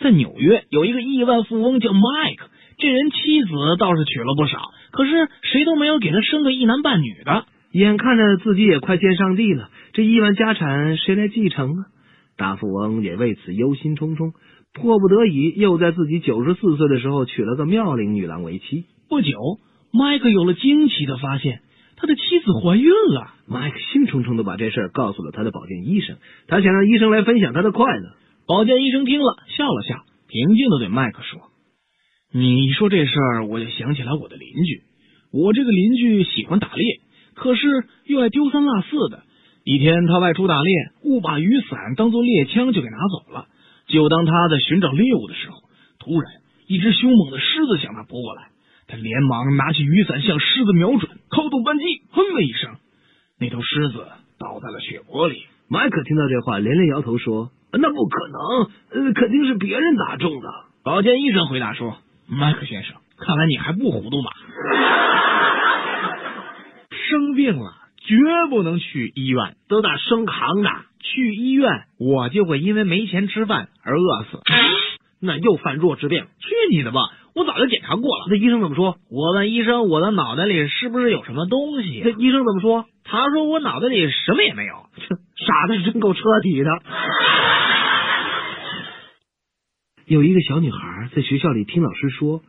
在纽约有一个亿万富翁叫麦克，这人妻子倒是娶了不少，可是谁都没有给他生个一男半女的。眼看着自己也快见上帝了，这亿万家产谁来继承啊？大富翁也为此忧心忡忡，迫不得已又在自己九十四岁的时候娶了个妙龄女郎为妻。不久，麦克有了惊奇的发现，他的妻子怀孕了。麦克兴冲冲的把这事儿告诉了他的保健医生，他想让医生来分享他的快乐。保健医生听了，笑了笑，平静的对麦克说：“你说这事儿，我就想起来我的邻居。我这个邻居喜欢打猎，可是又爱丢三落四的。一天，他外出打猎，误把雨伞当做猎枪就给拿走了。就当他在寻找猎物的时候，突然一只凶猛的狮子向他扑过来。他连忙拿起雨伞向狮子瞄准，扣动扳机，砰的一声，那头狮子倒在了血泊里。麦克听到这话，连连摇头说：“那不可能，呃，肯定是别人打中的。”保健医生回答说：“麦克先生，看来你还不糊涂嘛。生病了绝不能去医院，都打生扛的。去医院我就会因为没钱吃饭而饿死，那又犯弱智病。去你的吧！我早就检查过了。那医生怎么说？我问医生，我的脑袋里是不是有什么东西？那医生怎么说？他说我脑袋里什么也没有。傻的是真够彻底的。有一个小女孩在学校里听老师说，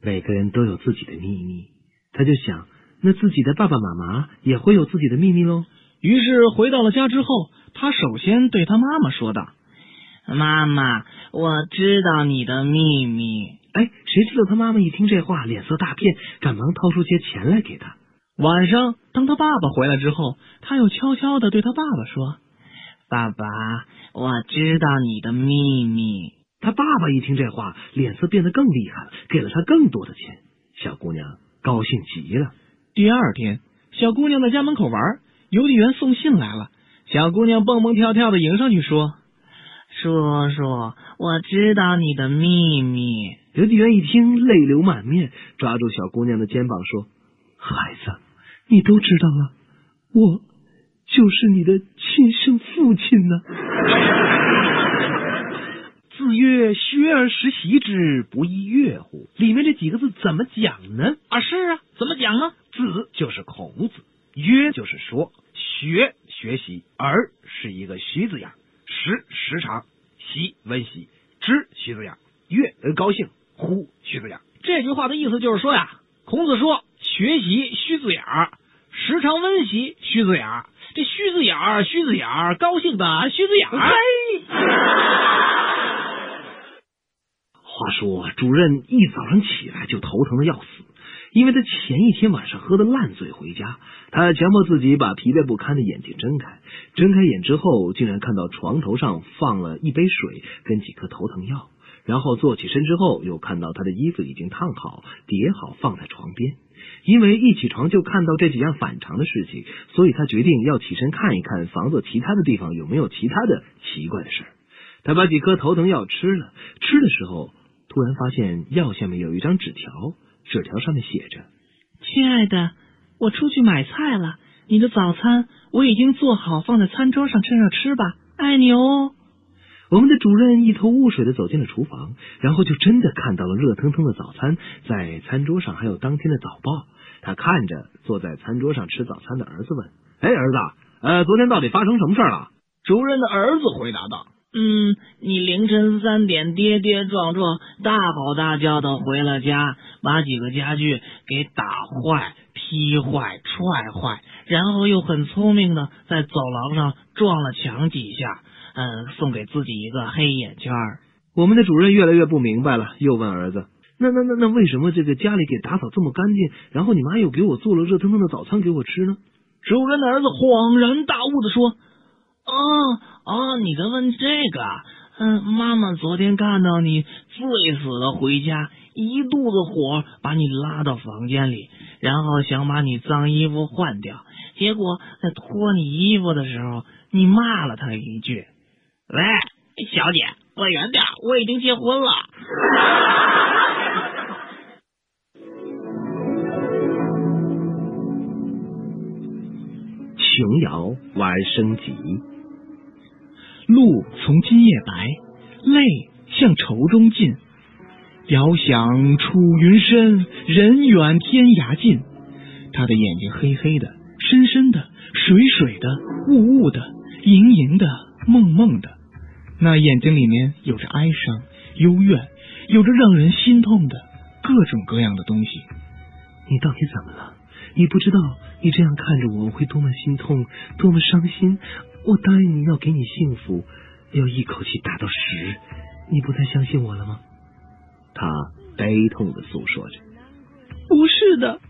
每个人都有自己的秘密，她就想，那自己的爸爸妈妈也会有自己的秘密喽。于是回到了家之后，她首先对她妈妈说道：“妈妈，我知道你的秘密。”哎，谁知道他妈妈一听这话，脸色大变，赶忙掏出些钱来给他。晚上，当他爸爸回来之后，他又悄悄的对他爸爸说：“爸爸，我知道你的秘密。”他爸爸一听这话，脸色变得更厉害了，给了他更多的钱。小姑娘高兴极了。第二天，小姑娘在家门口玩，邮递员送信来了。小姑娘蹦蹦跳跳的迎上去说：“叔叔，我知道你的秘密。”邮递员一听，泪流满面，抓住小姑娘的肩膀说：“孩子，你都知道了，我就是你的亲生父亲呢。”子曰：“学而时习之，不亦说乎？”里面这几个字怎么讲呢？啊，是啊，怎么讲呢？子就是孔子，曰就是说，学学习，而是一个虚字眼，时时常，习温习，知虚字眼，悦高兴，乎虚字眼。这句话的意思就是说呀，孔子说学习虚字眼儿，时常温习虚字眼儿，这虚字眼儿、虚字眼儿，高兴的虚字眼儿。话说，主任一早上起来就头疼的要死，因为他前一天晚上喝的烂醉回家。他强迫自己把疲惫不堪的眼睛睁开，睁开眼之后，竟然看到床头上放了一杯水跟几颗头疼药。然后坐起身之后，又看到他的衣服已经烫好、叠好放在床边。因为一起床就看到这几样反常的事情，所以他决定要起身看一看房子其他的地方有没有其他的奇怪的事。他把几颗头疼药吃了，吃的时候突然发现药下面有一张纸条，纸条上面写着：“亲爱的，我出去买菜了，你的早餐我已经做好，放在餐桌上，趁热吃吧，爱你哦。”我们的主任一头雾水的走进了厨房，然后就真的看到了热腾腾的早餐在餐桌上，还有当天的早报。他看着坐在餐桌上吃早餐的儿子问：“哎，儿子，呃，昨天到底发生什么事了？”主任的儿子回答道：“嗯，你凌晨三点跌跌撞撞、大吼大叫的回了家，把几个家具给打坏、劈坏、踹坏，然后又很聪明的在走廊上撞了墙几下。”嗯，送给自己一个黑眼圈。我们的主任越来越不明白了，又问儿子：“那那那那，为什么这个家里给打扫这么干净，然后你妈又给我做了热腾腾的早餐给我吃呢？”主任的儿子恍然大悟的说：“哦哦，你在问这个？嗯，妈妈昨天看到你醉死了回家，一肚子火，把你拉到房间里，然后想把你脏衣服换掉，结果在脱你衣服的时候，你骂了他一句。”喂，小姐，滚远点，我已经结婚了。琼瑶玩升级，路从今夜白，泪向愁中尽。遥想楚云深，人远天涯近。他的眼睛黑黑的，深深的，水水的，雾雾的，盈盈的，梦梦的。那眼睛里面有着哀伤、幽怨，有着让人心痛的各种各样的东西。你到底怎么了？你不知道，你这样看着我，我会多么心痛，多么伤心。我答应你要给你幸福，要一口气打到十，你不再相信我了吗？他悲痛的诉说着。不是的，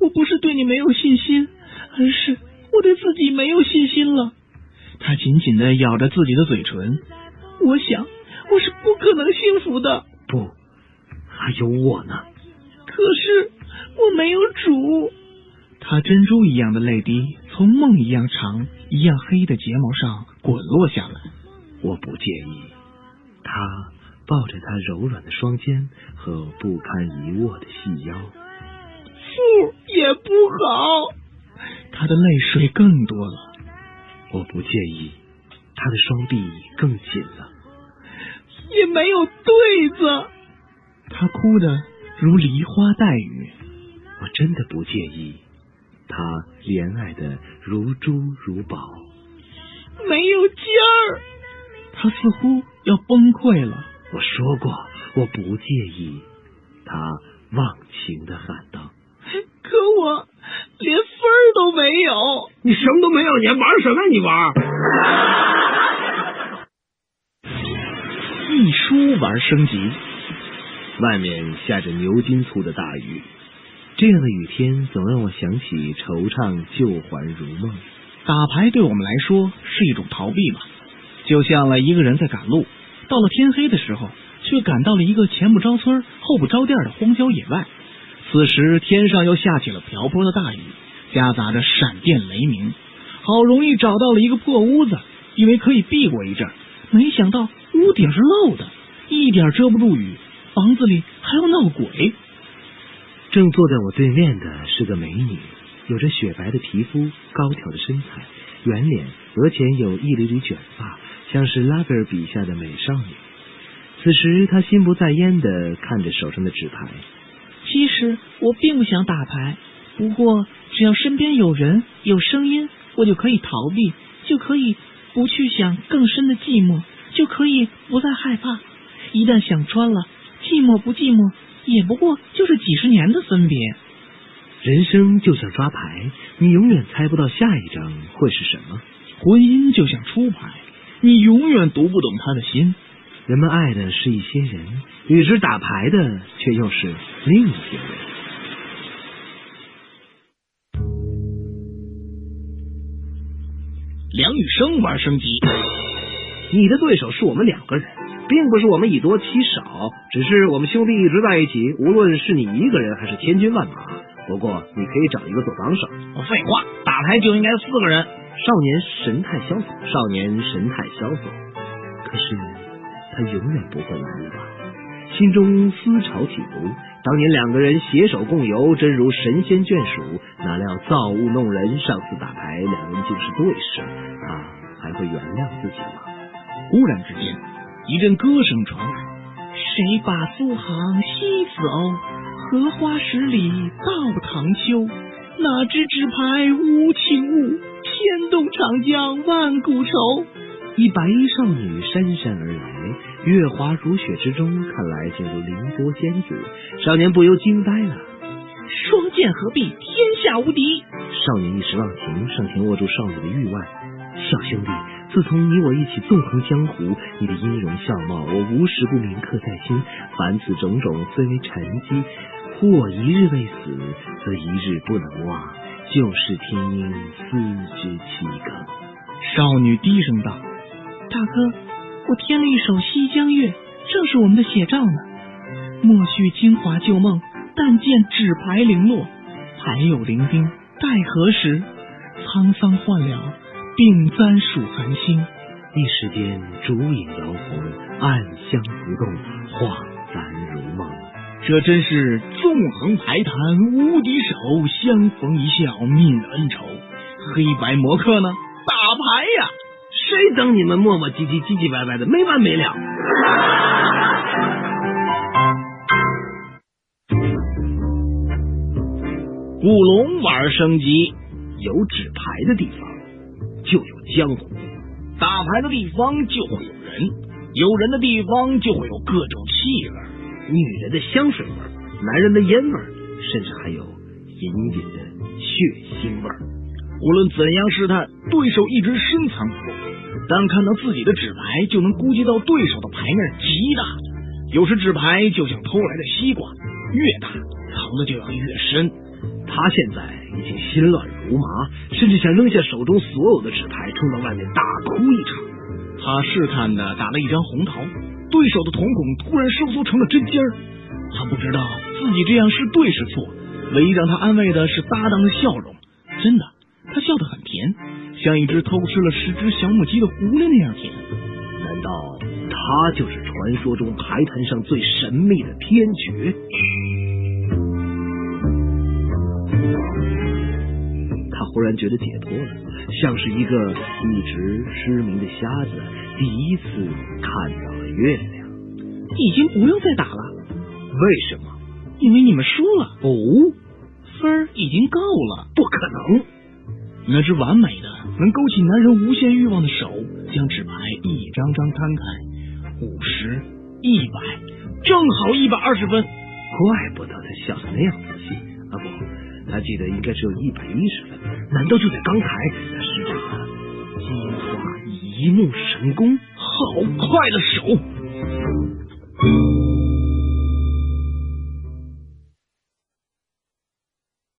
我不是对你没有信心，而是我对自己没有信心了。他紧紧的咬着自己的嘴唇。我想，我是不可能幸福的。不，还有我呢。可是我没有主。他珍珠一样的泪滴从梦一样长、一样黑的睫毛上滚落下来。我不介意。他抱着他柔软的双肩和不堪一握的细腰。富也不好。他的泪水更多了。我不介意。他的双臂更紧了。也没有对子。他哭得如梨花带雨。我真的不介意。他怜爱的如珠如宝，没有劲儿，他似乎要崩溃了。我说过我不介意，他忘情的喊道。可我连分儿都没有。你什么都没有，你还玩什么？你玩？一书玩升级。外面下着牛筋粗的大雨。这样的雨天总让我想起惆怅旧还如梦。打牌对我们来说是一种逃避吧，就像了一个人在赶路，到了天黑的时候，却赶到了一个前不着村后不着店的荒郊野外。此时天上又下起了瓢泼的大雨，夹杂着闪电雷鸣。好容易找到了一个破屋子，以为可以避过一阵，没想到屋顶是漏的，一点遮不住雨，房子里还要闹鬼。正坐在我对面的是个美女，有着雪白的皮肤、高挑的身材、圆脸，额前有一缕缕卷发，像是拉斐尔笔下的美少女。此时，她心不在焉的看着手上的纸牌。其实我并不想打牌，不过只要身边有人、有声音，我就可以逃避，就可以不去想更深的寂寞，就可以不再害怕。一旦想穿了，寂寞不寂寞？也不过就是几十年的分别。人生就像抓牌，你永远猜不到下一张会是什么。婚姻就像出牌，你永远读不懂他的心。人们爱的是一些人，与之打牌的却又是另一些人。梁羽生玩升级，你的对手是我们两个人。并不是我们以多欺少，只是我们兄弟一直在一起。无论是你一个人还是千军万马，不过你可以找一个做帮手。废话，打牌就应该四个人。少年神态潇洒，少年神态潇洒。可是他永远不会来了吧？心中思潮起伏。当年两个人携手共游，真如神仙眷属。哪料造物弄人，上次打牌两人竟是对视，他还会原谅自己吗？忽然之间。一阵歌声传来，谁把苏杭西子鸥？荷花十里到塘秋。哪知纸牌无情物，牵动长江万古愁。一白衣少女姗姗而来，月华如雪之中，看来竟如凌波仙子。少年不由惊呆了。双剑合璧，天下无敌。少年一时忘情，上前握住少女的玉腕，小兄弟。自从你我一起纵横江湖，你的音容笑貌我无时不铭刻在心。凡此种种虽为沉积，或一日未死，则一日不能忘。旧事听音思之凄更。少女低声道：“大哥，我添了一首《西江月》，正是我们的写照呢。莫叙京华旧梦，但见纸牌零落。还有伶仃，待何时？沧桑换了。”并簪数繁星，一时间烛影摇红，暗香浮动，画簪如梦。这真是纵横排坛无敌手，相逢一笑泯恩仇。黑白魔客呢？打牌呀！谁等你们磨磨唧唧、唧唧歪歪的没完没了？古龙玩升级，有纸牌的地方。就有江湖，打牌的地方就会有人，有人的地方就会有各种气味，女人的香水味，男人的烟味，甚至还有隐隐的血腥味。无论怎样试探，对手一直深藏不露。但看到自己的纸牌，就能估计到对手的牌面极大。有时纸牌就像偷来的西瓜，越大藏的就要越深。他现在已经心乱如麻，甚至想扔下手中所有的纸牌，冲到外面大哭一场。他试探的打了一张红桃，对手的瞳孔突然收缩成了针尖儿。他不知道自己这样是对是错，唯一让他安慰的是搭档的笑容。真的，他笑得很甜，像一只偷吃了十只小母鸡的狐狸那样甜。难道他就是传说中牌坛上最神秘的天爵？忽然觉得解脱了，像是一个一直失明的瞎子第一次看到了月亮。已经不用再打了，为什么？因为你们输了，哦，分儿已经够了。不可能！那只完美的能勾起男人无限欲望的手，将纸牌一张张摊开，五十、一百，正好一百二十分。怪不得他笑得那样仔细啊！不，他记得应该只有一百一十分。难道就在刚才，他施展了金花一目神功？好快的手！